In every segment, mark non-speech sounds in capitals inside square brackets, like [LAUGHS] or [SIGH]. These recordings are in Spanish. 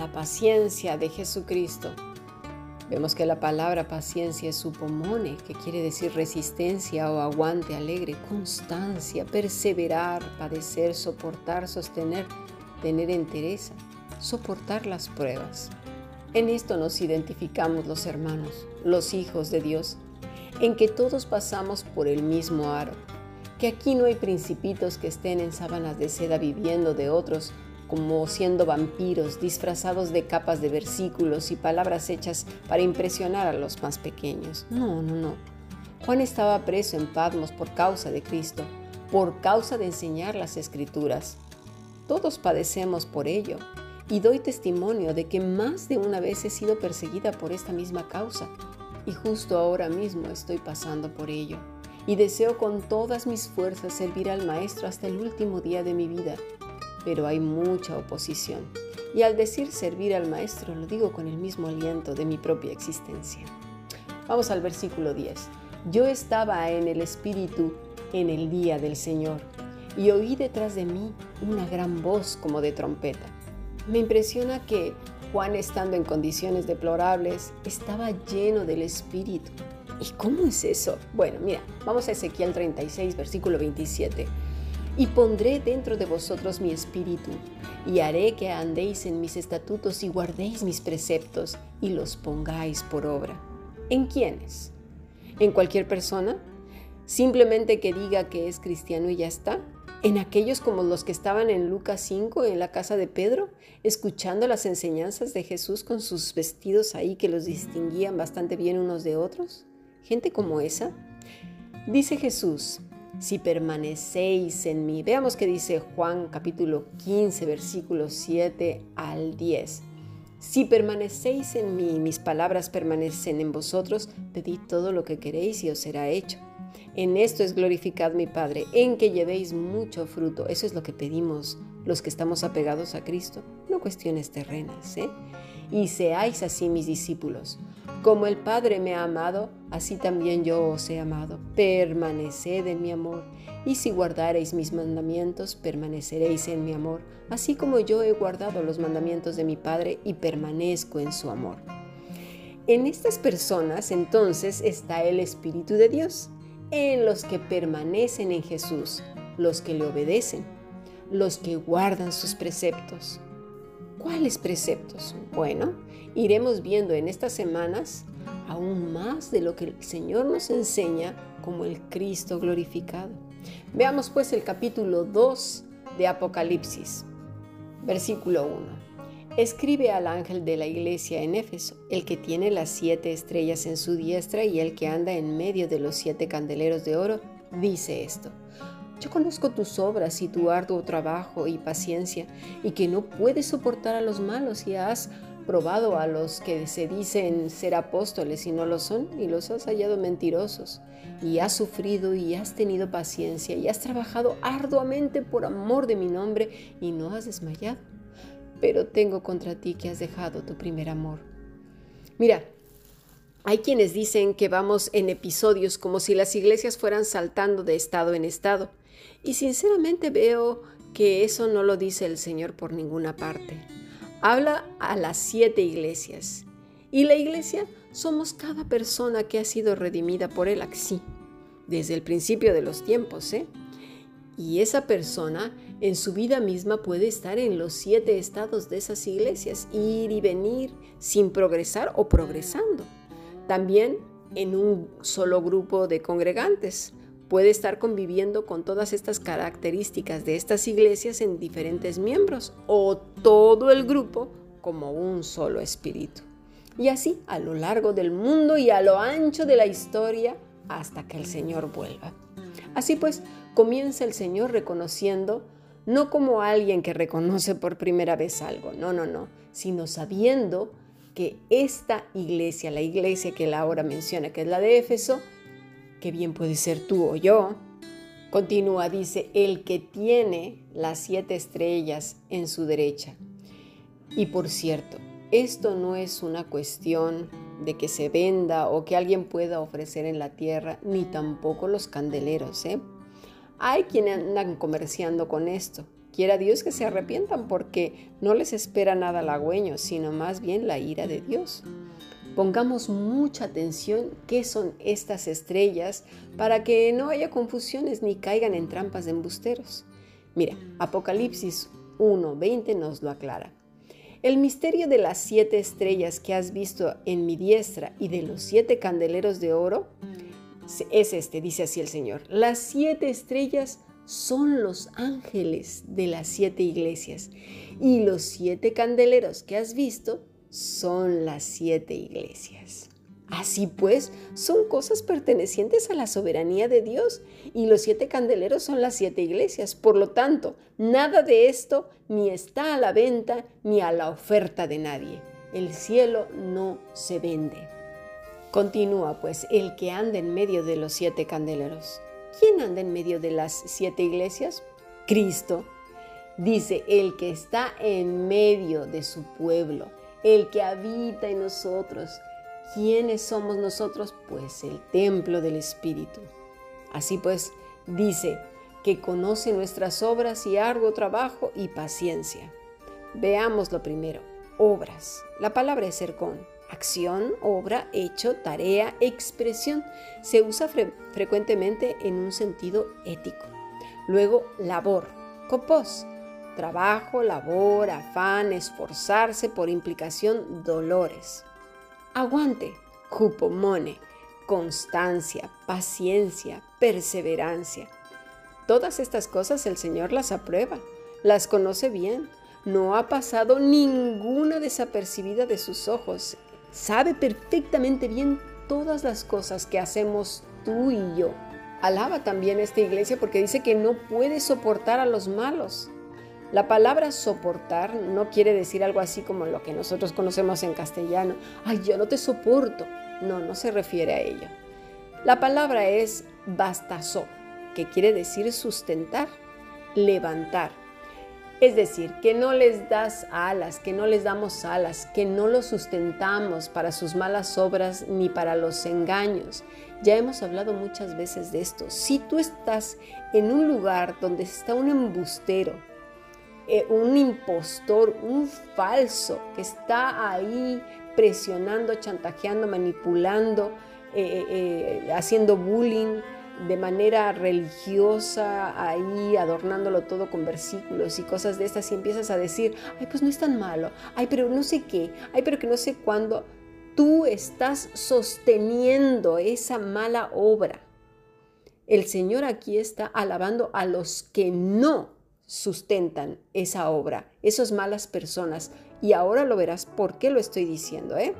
la paciencia de Jesucristo. Vemos que la palabra paciencia es supomone, que quiere decir resistencia o aguante alegre, constancia, perseverar, padecer, soportar, sostener, tener entereza, soportar las pruebas. En esto nos identificamos los hermanos, los hijos de Dios, en que todos pasamos por el mismo aro, que aquí no hay principitos que estén en sábanas de seda viviendo de otros como siendo vampiros disfrazados de capas de versículos y palabras hechas para impresionar a los más pequeños. No, no, no. Juan estaba preso en Patmos por causa de Cristo, por causa de enseñar las escrituras. Todos padecemos por ello, y doy testimonio de que más de una vez he sido perseguida por esta misma causa, y justo ahora mismo estoy pasando por ello, y deseo con todas mis fuerzas servir al Maestro hasta el último día de mi vida pero hay mucha oposición. Y al decir servir al Maestro lo digo con el mismo aliento de mi propia existencia. Vamos al versículo 10. Yo estaba en el Espíritu en el día del Señor y oí detrás de mí una gran voz como de trompeta. Me impresiona que Juan, estando en condiciones deplorables, estaba lleno del Espíritu. ¿Y cómo es eso? Bueno, mira, vamos a Ezequiel 36, versículo 27 y pondré dentro de vosotros mi espíritu, y haré que andéis en mis estatutos y guardéis mis preceptos y los pongáis por obra. ¿En quiénes? ¿En cualquier persona? ¿Simplemente que diga que es cristiano y ya está? ¿En aquellos como los que estaban en Lucas 5 en la casa de Pedro, escuchando las enseñanzas de Jesús con sus vestidos ahí que los distinguían bastante bien unos de otros? ¿Gente como esa? Dice Jesús, si permanecéis en mí. Veamos qué dice Juan capítulo 15, versículos 7 al 10. Si permanecéis en mí, mis palabras permanecen en vosotros, pedid todo lo que queréis y os será hecho. En esto es glorificad mi Padre, en que llevéis mucho fruto. Eso es lo que pedimos los que estamos apegados a Cristo, no cuestiones terrenas, ¿eh? Y seáis así mis discípulos. Como el Padre me ha amado, así también yo os he amado. Permaneced en mi amor. Y si guardareis mis mandamientos, permaneceréis en mi amor, así como yo he guardado los mandamientos de mi Padre y permanezco en su amor. En estas personas entonces está el Espíritu de Dios, en los que permanecen en Jesús, los que le obedecen, los que guardan sus preceptos. ¿Cuáles preceptos? Bueno, iremos viendo en estas semanas aún más de lo que el Señor nos enseña como el Cristo glorificado. Veamos pues el capítulo 2 de Apocalipsis, versículo 1. Escribe al ángel de la iglesia en Éfeso, el que tiene las siete estrellas en su diestra y el que anda en medio de los siete candeleros de oro, dice esto. Yo conozco tus obras y tu arduo trabajo y paciencia, y que no puedes soportar a los malos y has probado a los que se dicen ser apóstoles y no lo son, y los has hallado mentirosos, y has sufrido y has tenido paciencia, y has trabajado arduamente por amor de mi nombre, y no has desmayado. Pero tengo contra ti que has dejado tu primer amor. Mira, hay quienes dicen que vamos en episodios como si las iglesias fueran saltando de estado en estado. Y sinceramente veo que eso no lo dice el Señor por ninguna parte. Habla a las siete iglesias. Y la iglesia somos cada persona que ha sido redimida por Él así, desde el principio de los tiempos. ¿eh? Y esa persona en su vida misma puede estar en los siete estados de esas iglesias, ir y venir sin progresar o progresando. También en un solo grupo de congregantes puede estar conviviendo con todas estas características de estas iglesias en diferentes miembros o todo el grupo como un solo espíritu. Y así a lo largo del mundo y a lo ancho de la historia hasta que el Señor vuelva. Así pues, comienza el Señor reconociendo no como alguien que reconoce por primera vez algo, no, no, no, sino sabiendo que esta iglesia, la iglesia que él ahora menciona, que es la de Éfeso, que bien puede ser tú o yo. Continúa, dice, el que tiene las siete estrellas en su derecha. Y por cierto, esto no es una cuestión de que se venda o que alguien pueda ofrecer en la tierra, ni tampoco los candeleros. ¿eh? Hay quienes andan comerciando con esto. Quiera Dios que se arrepientan porque no les espera nada halagüeño, sino más bien la ira de Dios. Pongamos mucha atención qué son estas estrellas para que no haya confusiones ni caigan en trampas de embusteros. Mira, Apocalipsis 1.20 nos lo aclara. El misterio de las siete estrellas que has visto en mi diestra y de los siete candeleros de oro es este, dice así el Señor. Las siete estrellas son los ángeles de las siete iglesias y los siete candeleros que has visto son las siete iglesias. Así pues, son cosas pertenecientes a la soberanía de Dios y los siete candeleros son las siete iglesias. Por lo tanto, nada de esto ni está a la venta ni a la oferta de nadie. El cielo no se vende. Continúa pues el que anda en medio de los siete candeleros. ¿Quién anda en medio de las siete iglesias? Cristo. Dice, el que está en medio de su pueblo, el que habita en nosotros. ¿Quiénes somos nosotros? Pues el templo del Espíritu. Así pues, dice que conoce nuestras obras y arduo trabajo y paciencia. Veamos lo primero, obras. La palabra es ser con acción, obra, hecho, tarea, expresión. Se usa frecuentemente en un sentido ético. Luego, labor, copos, trabajo, labor, afán, esforzarse, por implicación, dolores. Aguante, cupomone, constancia, paciencia, perseverancia. Todas estas cosas el Señor las aprueba, las conoce bien, no ha pasado ninguna desapercibida de sus ojos sabe perfectamente bien todas las cosas que hacemos tú y yo. Alaba también esta iglesia porque dice que no puede soportar a los malos. La palabra soportar no quiere decir algo así como lo que nosotros conocemos en castellano. Ay, yo no te soporto. No, no se refiere a ello. La palabra es bastazo, que quiere decir sustentar, levantar, es decir, que no les das alas, que no les damos alas, que no los sustentamos para sus malas obras ni para los engaños. Ya hemos hablado muchas veces de esto. Si tú estás en un lugar donde está un embustero, eh, un impostor, un falso que está ahí presionando, chantajeando, manipulando, eh, eh, haciendo bullying, de manera religiosa ahí adornándolo todo con versículos y cosas de estas y empiezas a decir, ay, pues no es tan malo, ay, pero no sé qué, ay, pero que no sé cuándo, tú estás sosteniendo esa mala obra. El Señor aquí está alabando a los que no sustentan esa obra, esas malas personas. Y ahora lo verás por qué lo estoy diciendo, ¿eh?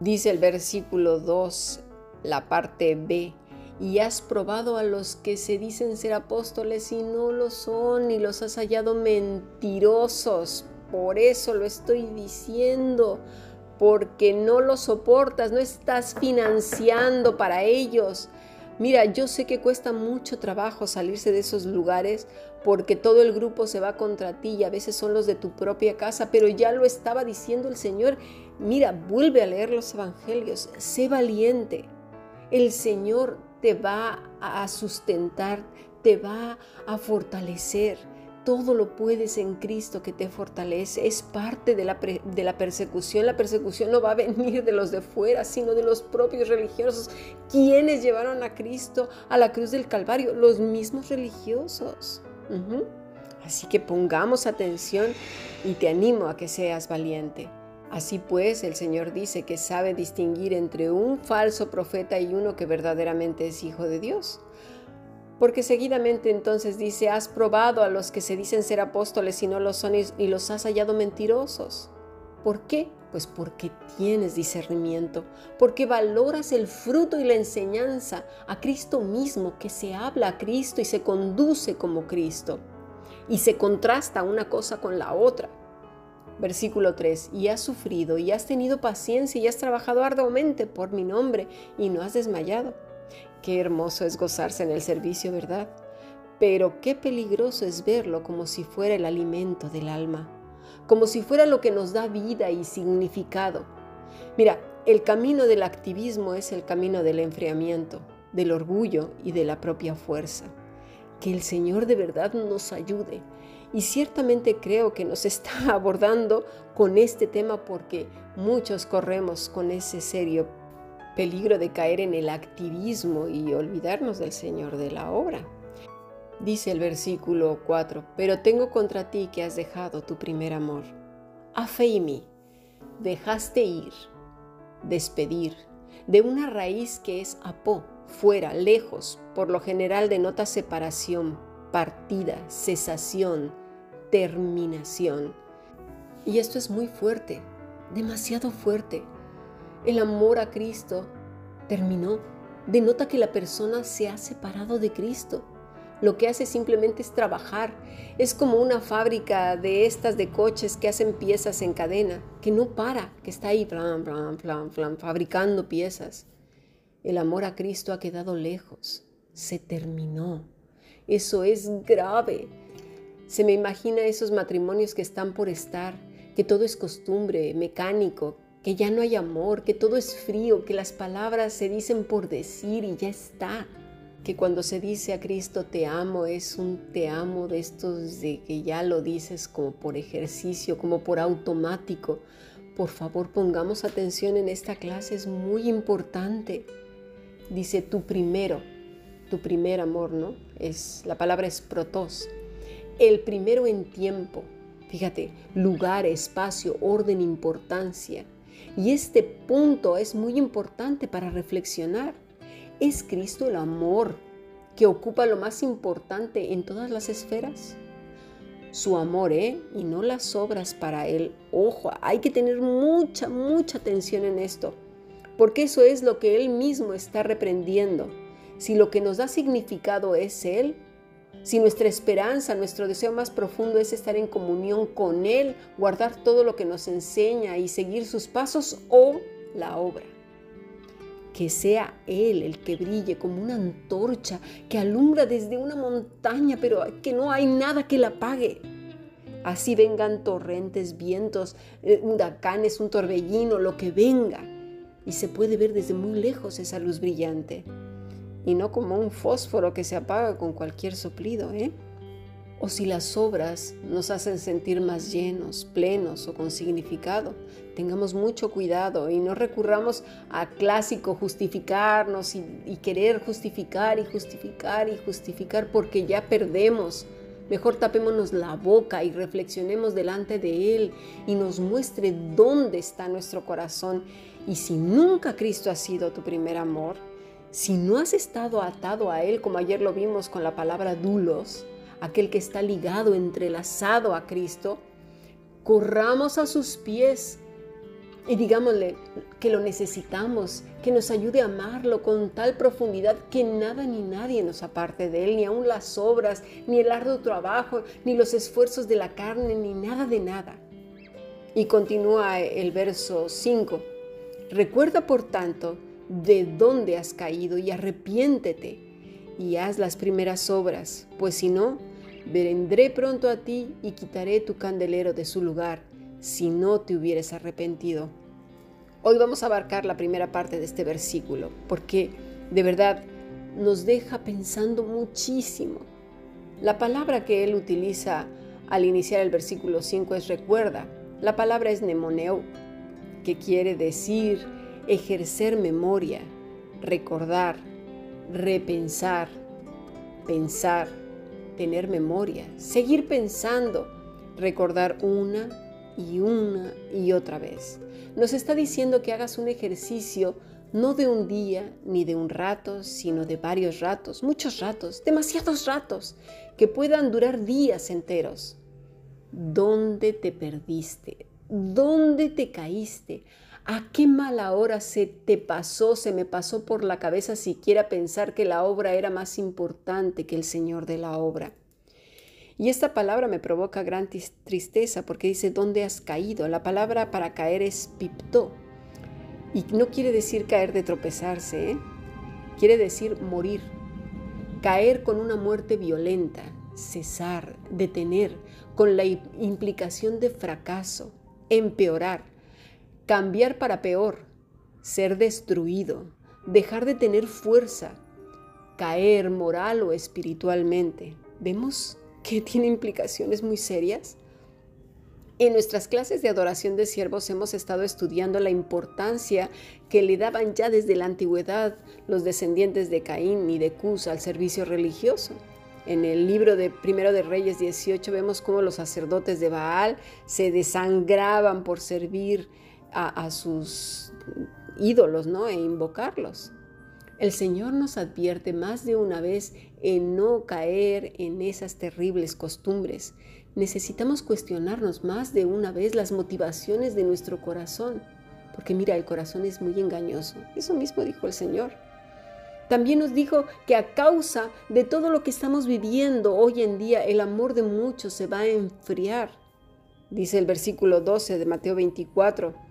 Dice el versículo 2, la parte B y has probado a los que se dicen ser apóstoles y no lo son y los has hallado mentirosos. Por eso lo estoy diciendo, porque no lo soportas, no estás financiando para ellos. Mira, yo sé que cuesta mucho trabajo salirse de esos lugares porque todo el grupo se va contra ti y a veces son los de tu propia casa, pero ya lo estaba diciendo el Señor. Mira, vuelve a leer los evangelios, sé valiente. El Señor te va a sustentar, te va a fortalecer. Todo lo puedes en Cristo que te fortalece. Es parte de la, de la, persecución. La persecución no va a venir de los de fuera, sino de los propios religiosos. quienes llevaron a Cristo a la cruz del Calvario? Los mismos religiosos. Así que pongamos atención y te animo a que seas valiente. Así pues, el Señor dice que sabe distinguir entre un falso profeta y uno que verdaderamente es hijo de Dios. Porque seguidamente entonces dice, has probado a los que se dicen ser apóstoles y no lo son y los has hallado mentirosos. ¿Por qué? Pues porque tienes discernimiento, porque valoras el fruto y la enseñanza a Cristo mismo, que se habla a Cristo y se conduce como Cristo, y se contrasta una cosa con la otra. Versículo 3, y has sufrido, y has tenido paciencia, y has trabajado arduamente por mi nombre, y no has desmayado. Qué hermoso es gozarse en el servicio, ¿verdad? Pero qué peligroso es verlo como si fuera el alimento del alma, como si fuera lo que nos da vida y significado. Mira, el camino del activismo es el camino del enfriamiento, del orgullo y de la propia fuerza. Que el Señor de verdad nos ayude. Y ciertamente creo que nos [LAUGHS] está abordando con este tema porque muchos corremos con ese serio peligro de caer en el activismo y olvidarnos del Señor de la obra. Dice el versículo 4, pero tengo contra ti que has dejado tu primer amor. A fe y mí, dejaste ir, despedir, de una raíz que es apó, fuera, lejos, por lo general denota separación, partida, cesación, terminación. Y esto es muy fuerte, demasiado fuerte. El amor a Cristo terminó. Denota que la persona se ha separado de Cristo. Lo que hace simplemente es trabajar. Es como una fábrica de estas de coches que hacen piezas en cadena, que no para, que está ahí fabricando piezas. El amor a Cristo ha quedado lejos. Se terminó. Eso es grave. Se me imagina esos matrimonios que están por estar, que todo es costumbre, mecánico, que ya no hay amor, que todo es frío, que las palabras se dicen por decir y ya está. Que cuando se dice a Cristo te amo es un te amo de estos de que ya lo dices como por ejercicio, como por automático. Por favor, pongamos atención en esta clase, es muy importante. Dice tu primero, tu primer amor, ¿no? Es la palabra es protos. El primero en tiempo. Fíjate, lugar, espacio, orden, importancia. Y este punto es muy importante para reflexionar. ¿Es Cristo el amor que ocupa lo más importante en todas las esferas? Su amor, ¿eh? Y no las obras para Él. Ojo, hay que tener mucha, mucha atención en esto, porque eso es lo que Él mismo está reprendiendo. Si lo que nos da significado es Él, si nuestra esperanza, nuestro deseo más profundo es estar en comunión con Él, guardar todo lo que nos enseña y seguir sus pasos o la obra. Que sea Él el que brille como una antorcha que alumbra desde una montaña, pero que no hay nada que la apague. Así vengan torrentes, vientos, eh, huracanes, un torbellino, lo que venga. Y se puede ver desde muy lejos esa luz brillante y no como un fósforo que se apaga con cualquier soplido, ¿eh? O si las obras nos hacen sentir más llenos, plenos o con significado, tengamos mucho cuidado y no recurramos a clásico justificarnos y, querer justificar y justificar y justificar porque ya perdemos. Mejor tapémonos la boca y reflexionemos delante de Él y nos muestre dónde está nuestro corazón. Y si nunca Cristo ha sido tu primer amor, si no has estado atado a Él, como ayer lo vimos con la palabra dulos, aquel que está ligado, entrelazado a Cristo, corramos a sus pies y digámosle que lo necesitamos, que nos ayude a amarlo con tal profundidad que nada ni nadie nos aparte de Él, ni aun las obras, ni el arduo trabajo, ni los esfuerzos de la carne, ni nada de nada. Y continúa el verso 5. Recuerda, por tanto, de dónde has caído y arrepiéntete y haz las primeras obras, pues si no, vendré pronto a ti y quitaré tu candelero de su lugar, si no te hubieras arrepentido. Hoy vamos a abarcar la primera parte de este versículo, porque de verdad nos deja pensando muchísimo. La palabra que él utiliza al iniciar el versículo 5 es recuerda. La palabra es nemoneo, que quiere decir ejercer memoria, recordar, repensar, pensar, tener memoria, seguir pensando, recordar una y una y otra vez. Nos está diciendo que hagas un ejercicio no de un día ni de un rato, sino de varios ratos, muchos ratos, demasiados ratos, que puedan durar días enteros. ¿Dónde te perdiste? ¿Dónde te caíste? ¿A qué mala hora se te pasó, se me pasó por la cabeza siquiera pensar que la obra era más importante que el Señor de la obra? Y esta palabra me provoca gran tristeza porque dice, ¿dónde has caído? La palabra para caer es pipto. Y no quiere decir caer de tropezarse, ¿eh? quiere decir morir. Caer con una muerte violenta, cesar, detener, con la implicación de fracaso, empeorar cambiar para peor, ser destruido, dejar de tener fuerza. caer moral o espiritualmente. Vemos que [LAUGHS] tiene implicaciones muy serias. En nuestras clases de adoración de siervos hemos estado estudiando la importancia que le daban ya desde la antigüedad los descendientes de Caín y de Cus al servicio religioso. En el libro de Primero de Reyes 18 vemos cómo los sacerdotes de Baal se desangraban por servir a, sus ídolos ¿no? e invocarlos. El Señor nos advierte más de una vez en no caer en esas terribles costumbres. Necesitamos cuestionarnos más de una vez las motivaciones de nuestro corazón, porque mira, el corazón es muy engañoso. Eso mismo dijo el Señor. También nos dijo que a causa de todo lo que estamos viviendo hoy en día, el amor de muchos se va a enfriar. Dice el versículo 12 de Mateo 24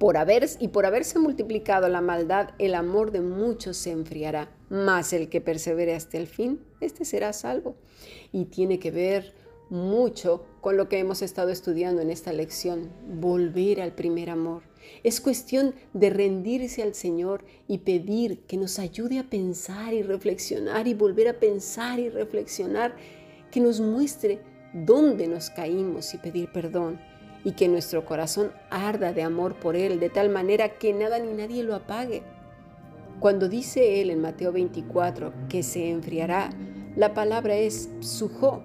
por haber, y por haberse multiplicado la maldad, el amor de muchos se enfriará, mas el que persevere hasta el fin, este será salvo. Y tiene que ver mucho con lo que hemos estado estudiando en esta lección, volver al primer amor. Es cuestión de rendirse al Señor y pedir que nos ayude a pensar y reflexionar y volver a pensar y reflexionar, que nos muestre dónde nos caímos y pedir perdón y que nuestro corazón arda de amor por Él, de tal manera que nada ni nadie lo apague. Cuando dice Él en Mateo 24 que se enfriará, la palabra es sujo.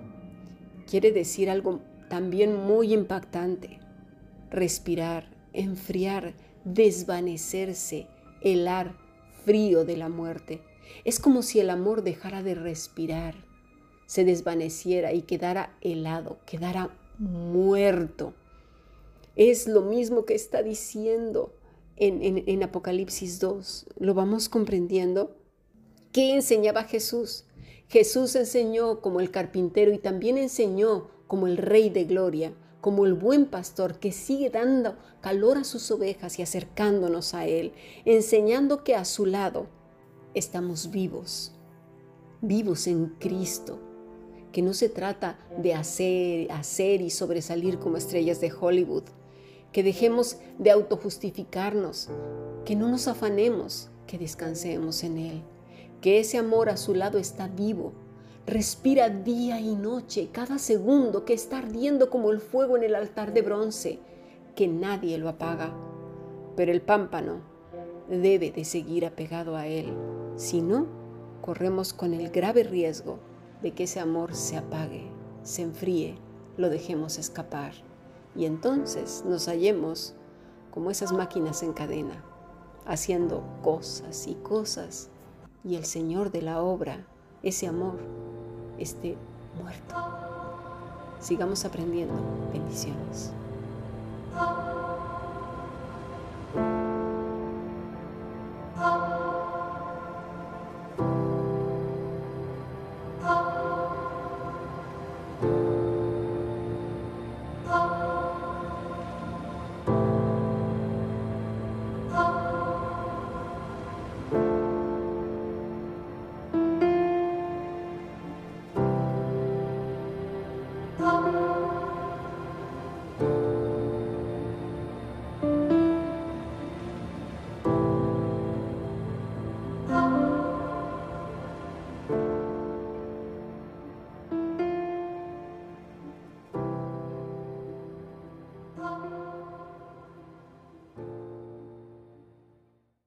Quiere decir algo también muy impactante. Respirar, enfriar, desvanecerse, helar, frío de la muerte. Es como si el amor dejara de respirar, se desvaneciera y quedara helado, quedara muerto. Es lo mismo que está diciendo en, Apocalipsis 2. ¿Lo vamos comprendiendo? ¿Qué enseñaba Jesús? Jesús enseñó como el carpintero y también enseñó como el rey de gloria, como el buen pastor que sigue dando calor a sus ovejas y acercándonos a Él, enseñando que a su lado estamos vivos, vivos en Cristo, que no se trata de hacer, hacer y sobresalir como estrellas de Hollywood, que dejemos de autojustificarnos, que no nos afanemos, que descansemos en Él, que ese amor a su lado está vivo, respira día y noche, cada segundo que está ardiendo como el fuego en el altar de bronce, que nadie lo apaga. Pero el pámpano debe de seguir apegado a Él, si no, corremos con el grave riesgo de que ese amor se apague, se enfríe, lo dejemos escapar y entonces nos hallemos como esas máquinas en cadena, haciendo cosas y cosas, y el Señor de la obra, ese amor, esté muerto. Sigamos aprendiendo. Bendiciones.